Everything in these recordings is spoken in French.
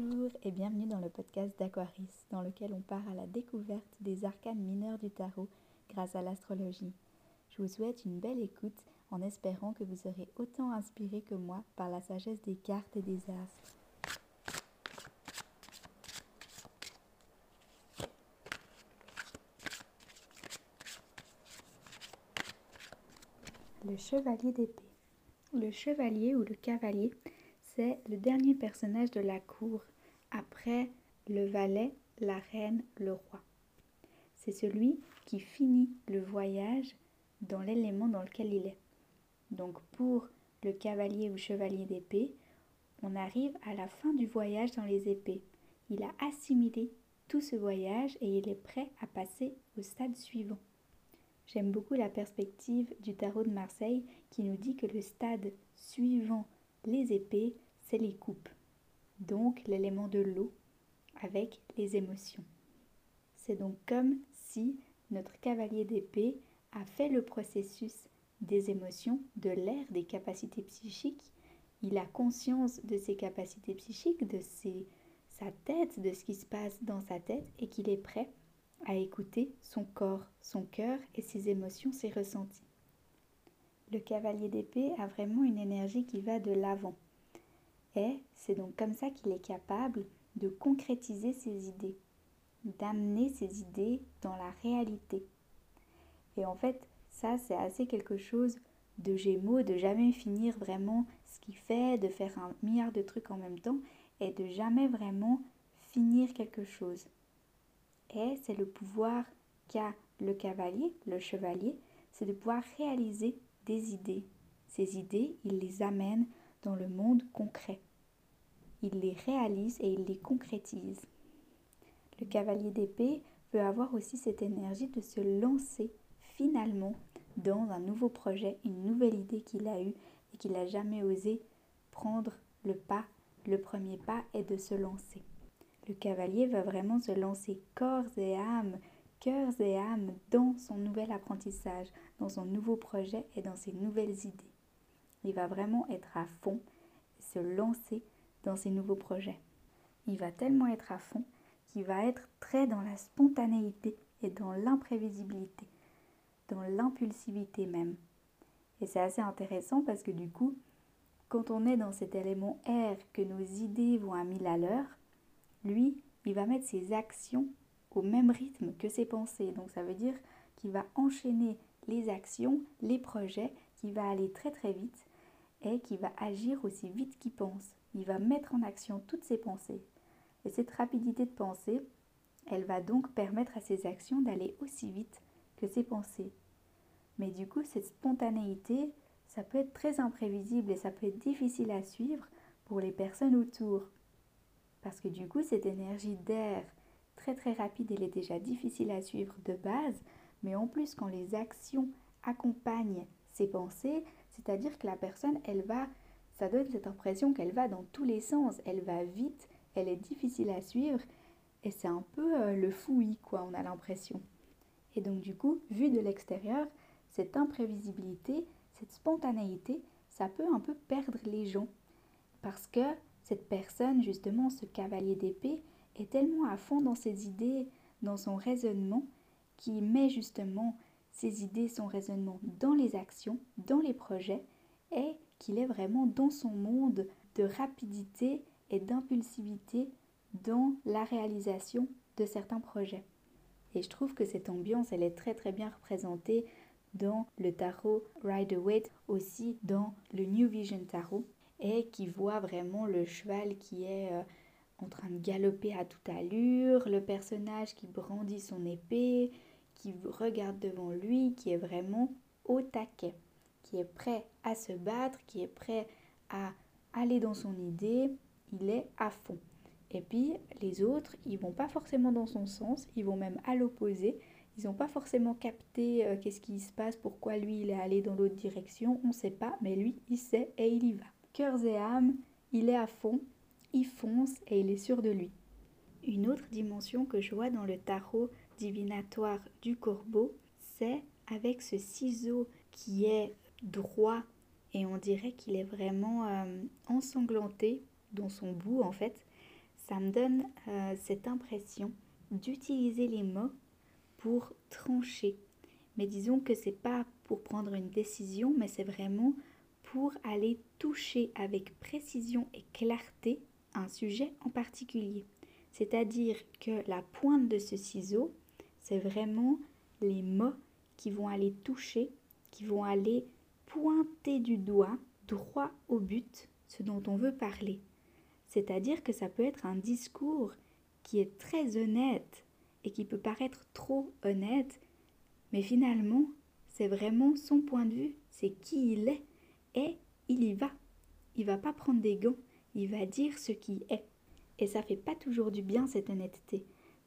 Bonjour et bienvenue dans le podcast d'Aquaris, dans lequel on part à la découverte des arcanes mineurs du tarot grâce à l'astrologie. Je vous souhaite une belle écoute en espérant que vous serez autant inspiré que moi par la sagesse des cartes et des astres. Le chevalier d'épée. Le chevalier ou le cavalier c'est le dernier personnage de la cour, le valet, la reine, le roi. C'est celui qui finit le voyage dans l'élément dans lequel il est. Donc pour le cavalier ou chevalier d'épée, on arrive à la fin du voyage dans les épées. Il a assimilé tout ce voyage et il est prêt à passer au stade suivant. J'aime beaucoup la perspective du tarot de Marseille qui nous dit que le stade suivant les épées, c'est les coupes, donc l'élément de l'eau avec les émotions. C'est donc comme si notre cavalier d'épée a fait le processus des émotions, de l'air, des capacités psychiques. Il a conscience de ses capacités psychiques, de sa tête, de ce qui se passe dans sa tête et qu'il est prêt à écouter son corps, son cœur et ses émotions, ses ressentis. Le cavalier d'épée a vraiment une énergie qui va de l'avant. Et c'est donc comme ça qu'il est capable de concrétiser ses idées, d'amener ses idées dans la réalité. Et en fait, ça, c'est assez quelque chose de Gémeaux, de jamais finir vraiment ce qu'il fait, de faire un milliard de trucs en même temps et de jamais vraiment finir quelque chose. Et c'est le pouvoir qu'a le cavalier, le chevalier, c'est de pouvoir réaliser des idées. Ces idées, il les amène dans le monde concret. Il les réalise et il les concrétise. Le cavalier d'épée peut avoir aussi cette énergie de se lancer finalement dans un nouveau projet, une nouvelle idée qu'il a eue et qu'il n'a jamais osé prendre le pas, le premier pas est de se lancer. Le cavalier va vraiment se lancer corps et âme, cœurs et âme dans son nouvel apprentissage, dans son nouveau projet et dans ses nouvelles idées. Il va vraiment être à fond se lancer dans ses nouveaux projets. Il va tellement être à fond qu'il va être très dans la spontanéité et dans l'imprévisibilité, dans l'impulsivité même. Et c'est assez intéressant parce que du coup, quand on est dans cet élément air, que nos idées vont à mille à l'heure, lui, il va mettre ses actions au même rythme que ses pensées. Donc ça veut dire qu'il va enchaîner les actions, les projets, qui va aller très très vite et qui va agir aussi vite qu'il pense. Il va mettre en action toutes ses pensées. Et cette rapidité de pensée, elle va donc permettre à ses actions d'aller aussi vite que ses pensées. Mais du coup, cette spontanéité, ça peut être très imprévisible et ça peut être difficile à suivre pour les personnes autour. Parce que du coup, cette énergie d'air très très rapide, elle est déjà difficile à suivre de base, mais en plus quand les actions accompagnent ses pensées, c'est-à-dire que la personne, elle va, ça donne cette impression qu'elle va dans tous les sens, elle va vite, elle est difficile à suivre, et c'est un peu euh, le fouillis, quoi, on a l'impression. Et donc du coup, vu de l'extérieur, cette imprévisibilité, cette spontanéité, ça peut un peu perdre les gens. Parce que cette personne, justement, ce cavalier d'épée, est tellement à fond dans ses idées, dans son raisonnement, qui met justement ses idées, son raisonnement dans les actions, dans les projets, et qu'il est vraiment dans son monde de rapidité et d'impulsivité dans la réalisation de certains projets. Et je trouve que cette ambiance, elle est très très bien représentée dans le tarot Rider-Waite, aussi dans le New Vision Tarot, et qui voit vraiment le cheval qui est euh, en train de galoper à toute allure, le personnage qui brandit son épée, qui regarde devant lui, qui est vraiment au taquet, qui est prêt à se battre, qui est prêt à aller dans son idée, il est à fond. Et puis les autres, ils vont pas forcément dans son sens, ils vont même à l'opposé. Ils n'ont pas forcément capté euh, qu'est-ce qui se passe, pourquoi lui il est allé dans l'autre direction, on ne sait pas, mais lui il sait et il y va. Cœurs et âme, il est à fond, il fonce et il est sûr de lui. Une autre dimension que je vois dans le tarot divinatoire du corbeau, c'est avec ce ciseau qui est droit et on dirait qu'il est vraiment euh, ensanglanté dans son bout en fait. ça me donne euh, cette impression d'utiliser les mots pour trancher. Mais disons que c'est pas pour prendre une décision, mais c'est vraiment pour aller toucher avec précision et clarté un sujet en particulier. C'est-à-dire que la pointe de ce ciseau, c'est vraiment les mots qui vont aller toucher, qui vont aller pointer du doigt droit au but ce dont on veut parler. C'est-à-dire que ça peut être un discours qui est très honnête et qui peut paraître trop honnête, mais finalement, c'est vraiment son point de vue, c'est qui il est, et il y va. Il va pas prendre des gants, il va dire ce qui est. Et ça fait pas toujours du bien cette honnêteté,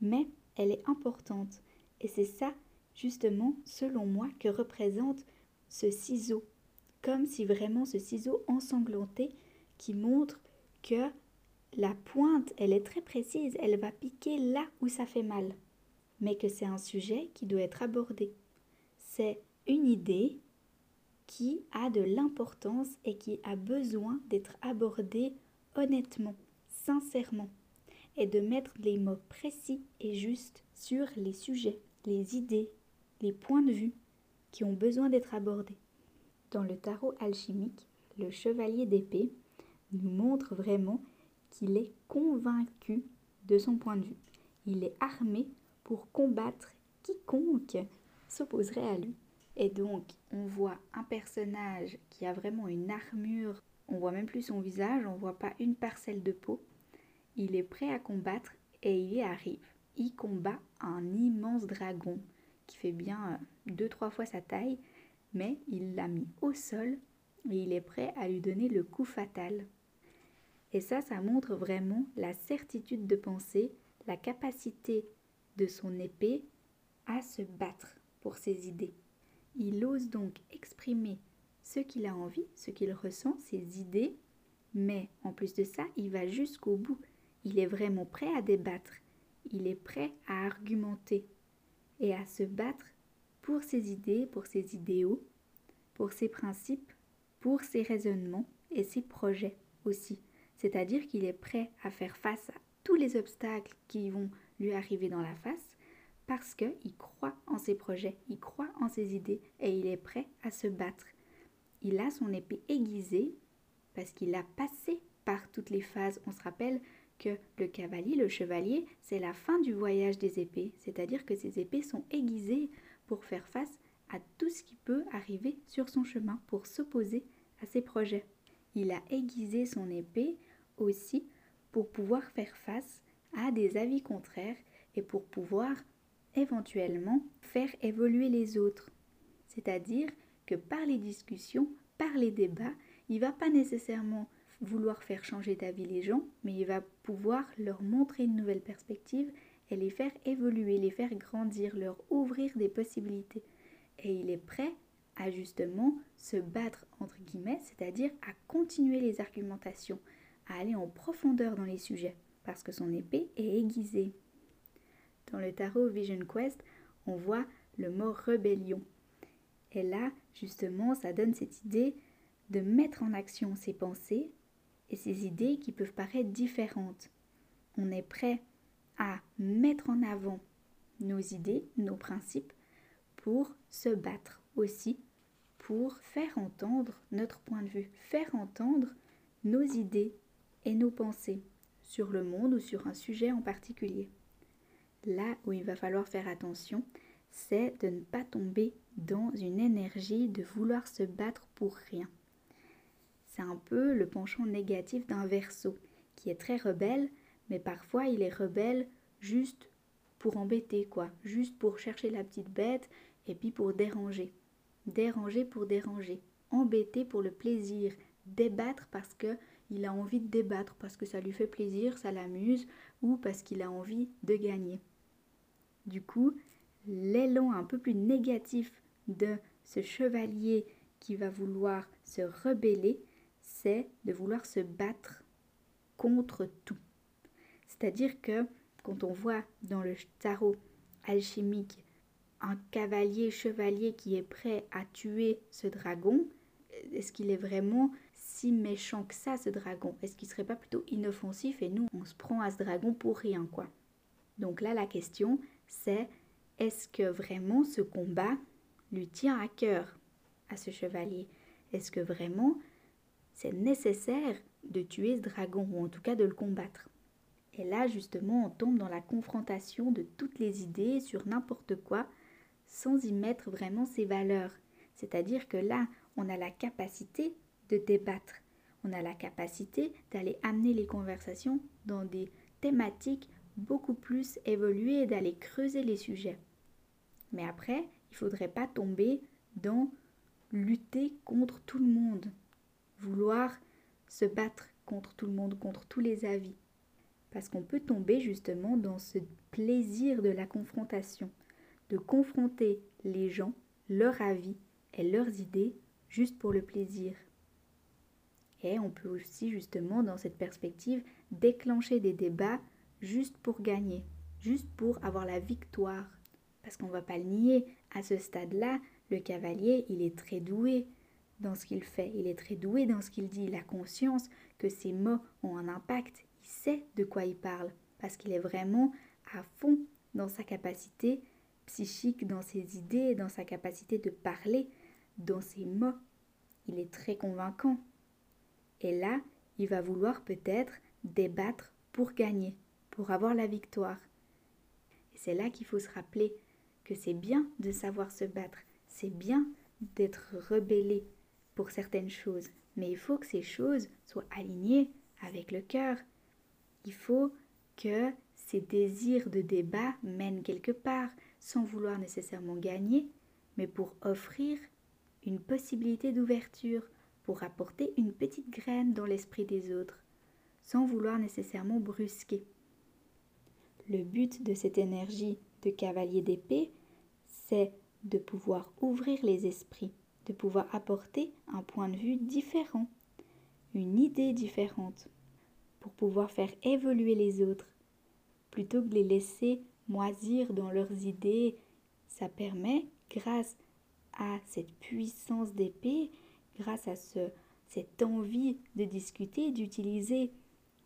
mais elle est importante. Et c'est ça, justement, selon moi, que représente ce ciseau. Comme si vraiment ce ciseau ensanglanté qui montre que la pointe, elle est très précise, elle va piquer là où ça fait mal. Mais que c'est un sujet qui doit être abordé. C'est une idée qui a de l'importance et qui a besoin d'être abordée honnêtement, sincèrement, et de mettre les mots précis et justes sur les sujets, les idées, les points de vue ont besoin d'être abordés. Dans le tarot alchimique, le chevalier d'épée nous montre vraiment qu'il est convaincu de son point de vue. Il est armé pour combattre quiconque s'opposerait à lui. Et donc, on voit un personnage qui a vraiment une armure, on voit même plus son visage, on voit pas une parcelle de peau. Il est prêt à combattre et il y arrive. Il combat un immense dragon qui fait bien euh, deux trois fois sa taille, mais il l'a mis au sol et il est prêt à lui donner le coup fatal. Et ça, ça montre vraiment la certitude de penser, la capacité de son épée à se battre pour ses idées. Il ose donc exprimer ce qu'il a envie, ce qu'il ressent, ses idées, mais en plus de ça, il va jusqu'au bout. Il est vraiment prêt à débattre, il est prêt à argumenter et à se battre pour ses idées, pour ses idéaux, pour ses principes, pour ses raisonnements et ses projets aussi c'est-à-dire qu'il est prêt à faire face à tous les obstacles qui vont lui arriver dans la face parce qu'il croit en ses projets, il croit en ses idées et il est prêt à se battre. Il a son épée aiguisée parce qu'il a passé par toutes les phases. On se rappelle que le cavalier, le chevalier, c'est la fin du voyage des épées, c'est-à-dire que ses épées sont aiguisées pour faire face à tout ce qui peut arriver sur son chemin, pour s'opposer à ses projets il a aiguisé son épée aussi pour pouvoir faire face à des avis contraires et pour pouvoir éventuellement faire évoluer les autres. C'est-à-dire que par les discussions, par les débats, il va pas nécessairement vouloir faire changer d'avis les gens, mais il va pouvoir leur montrer une nouvelle perspective et les faire évoluer, les faire grandir, leur ouvrir des possibilités. Et il est prêt à justement se battre entre guillemets, c'est-à-dire à continuer les argumentations, à aller en profondeur dans les sujets, parce que son épée est aiguisée. Dans le tarot Vision Quest, on voit le mot rébellion. Et là, justement, ça donne cette idée de mettre en action ses pensées et ses idées qui peuvent paraître différentes. On est prêt à mettre en avant nos idées, nos principes, pour se battre aussi pour faire entendre notre point de vue, faire entendre nos idées et nos pensées sur le monde ou sur un sujet en particulier. Là où il va falloir faire attention, c'est de ne pas tomber dans une énergie de vouloir se battre pour rien. C'est un peu le penchant négatif d'un verso qui est très rebelle, mais parfois il est rebelle juste pour embêter, quoi, juste pour chercher la petite bête et puis pour déranger déranger pour déranger, embêter pour le plaisir, débattre parce que il a envie de débattre, parce que ça lui fait plaisir, ça l'amuse, ou parce qu'il a envie de gagner. Du coup, l'élan un peu plus négatif de ce chevalier qui va vouloir se rebeller, c'est de vouloir se battre contre tout. C'est-à-dire que quand on voit dans le tarot alchimique un cavalier chevalier qui est prêt à tuer ce dragon, est-ce qu'il est vraiment si méchant que ça, ce dragon? Est-ce qu'il serait pas plutôt inoffensif et nous, on se prend à ce dragon pour rien, quoi? Donc là, la question, c'est est-ce que vraiment ce combat lui tient à cœur à ce chevalier? Est-ce que vraiment c'est nécessaire de tuer ce dragon, ou en tout cas de le combattre? Et là, justement, on tombe dans la confrontation de toutes les idées sur n'importe quoi, sans y mettre vraiment ses valeurs. C'est-à-dire que là, on a la capacité de débattre, on a la capacité d'aller amener les conversations dans des thématiques beaucoup plus évoluées, d'aller creuser les sujets. Mais après, il ne faudrait pas tomber dans lutter contre tout le monde, vouloir se battre contre tout le monde, contre tous les avis. Parce qu'on peut tomber justement dans ce plaisir de la confrontation, de confronter les gens, leur avis et leurs idées juste pour le plaisir. Et on peut aussi justement dans cette perspective déclencher des débats juste pour gagner, juste pour avoir la victoire. Parce qu'on ne va pas le nier, à ce stade-là, le cavalier, il est très doué dans ce qu'il fait, il est très doué dans ce qu'il dit, il a conscience que ses mots ont un impact, il sait de quoi il parle, parce qu'il est vraiment à fond dans sa capacité psychique, dans ses idées, dans sa capacité de parler, dans ses mots. Il est très convaincant. Et là, il va vouloir peut-être débattre pour gagner, pour avoir la victoire. Et c'est là qu'il faut se rappeler que c'est bien de savoir se battre, c'est bien d'être rebellé pour certaines choses, mais il faut que ces choses soient alignées avec le cœur. Il faut que ces désirs de débat mènent quelque part, sans vouloir nécessairement gagner, mais pour offrir une possibilité d'ouverture, pour apporter une petite graine dans l'esprit des autres, sans vouloir nécessairement brusquer. Le but de cette énergie de cavalier d'épée, c'est de pouvoir ouvrir les esprits, de pouvoir apporter un point de vue différent, une idée différente, pour pouvoir faire évoluer les autres, plutôt que de les laisser moisir dans leurs idées. Ça permet, grâce à cette puissance d'épée, grâce à ce, cette envie de discuter, d'utiliser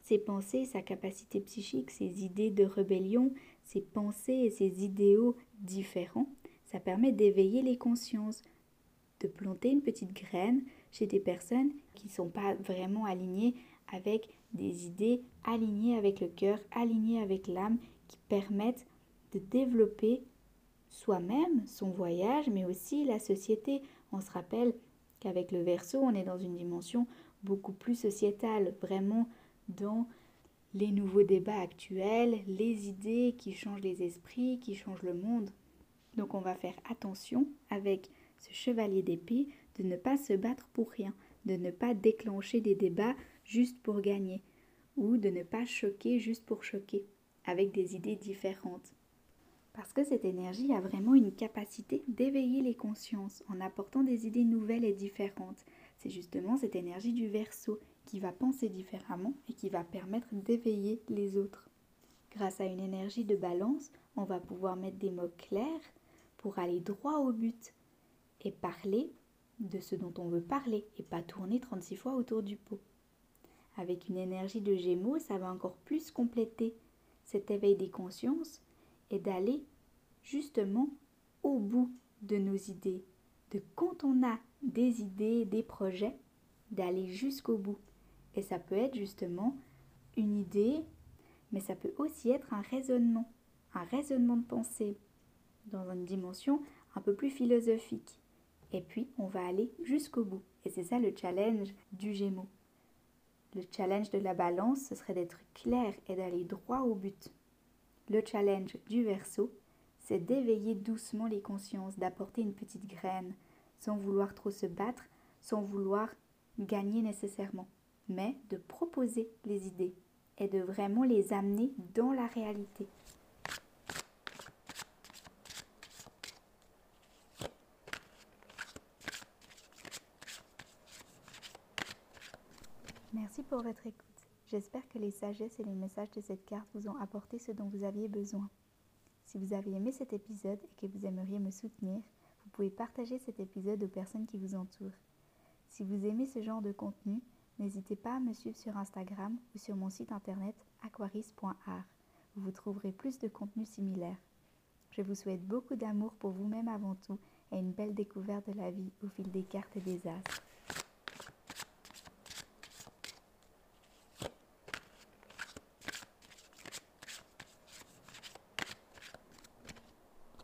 ses pensées, sa capacité psychique, ses idées de rébellion, ses pensées et ses idéaux différents, ça permet d'éveiller les consciences, de planter une petite graine chez des personnes qui ne sont pas vraiment alignées avec des idées alignées avec le cœur, alignées avec l'âme, qui permettent de développer soi-même, son voyage, mais aussi la société. On se rappelle qu'avec le verso, on est dans une dimension beaucoup plus sociétale, vraiment dans les nouveaux débats actuels, les idées qui changent les esprits, qui changent le monde. Donc on va faire attention avec ce chevalier d'épée de ne pas se battre pour rien, de ne pas déclencher des débats juste pour gagner, ou de ne pas choquer juste pour choquer, avec des idées différentes. Parce que cette énergie a vraiment une capacité d'éveiller les consciences en apportant des idées nouvelles et différentes. C'est justement cette énergie du verso qui va penser différemment et qui va permettre d'éveiller les autres. Grâce à une énergie de balance, on va pouvoir mettre des mots clairs, pour aller droit au but et parler de ce dont on veut parler et pas tourner 36 fois autour du pot. Avec une énergie de gémeaux, ça va encore plus compléter cet éveil des consciences et d'aller justement au bout de nos idées. De quand on a des idées, des projets, d'aller jusqu'au bout. Et ça peut être justement une idée, mais ça peut aussi être un raisonnement, un raisonnement de pensée, dans une dimension un peu plus philosophique. Et puis, on va aller jusqu'au bout. Et c'est ça le challenge du Gémeaux. Le challenge de la balance, ce serait d'être clair et d'aller droit au but. Le challenge du Verseau, c'est d'éveiller doucement les consciences, d'apporter une petite graine, sans vouloir trop se battre, sans vouloir gagner nécessairement, mais de proposer les idées et de vraiment les amener dans la réalité. Pour votre écoute. J'espère que les sagesses et les messages de cette carte vous ont apporté ce dont vous aviez besoin. Si vous avez aimé cet épisode et que vous aimeriez me soutenir, vous pouvez partager cet épisode aux personnes qui vous entourent. Si vous aimez ce genre de contenu, N'hésitez pas à me suivre sur Instagram ou sur mon site internet aquaris.art où vous trouverez plus de contenu similaire. Je vous souhaite beaucoup d'amour pour vous-même avant tout et une belle découverte de la vie au fil des cartes et des astres.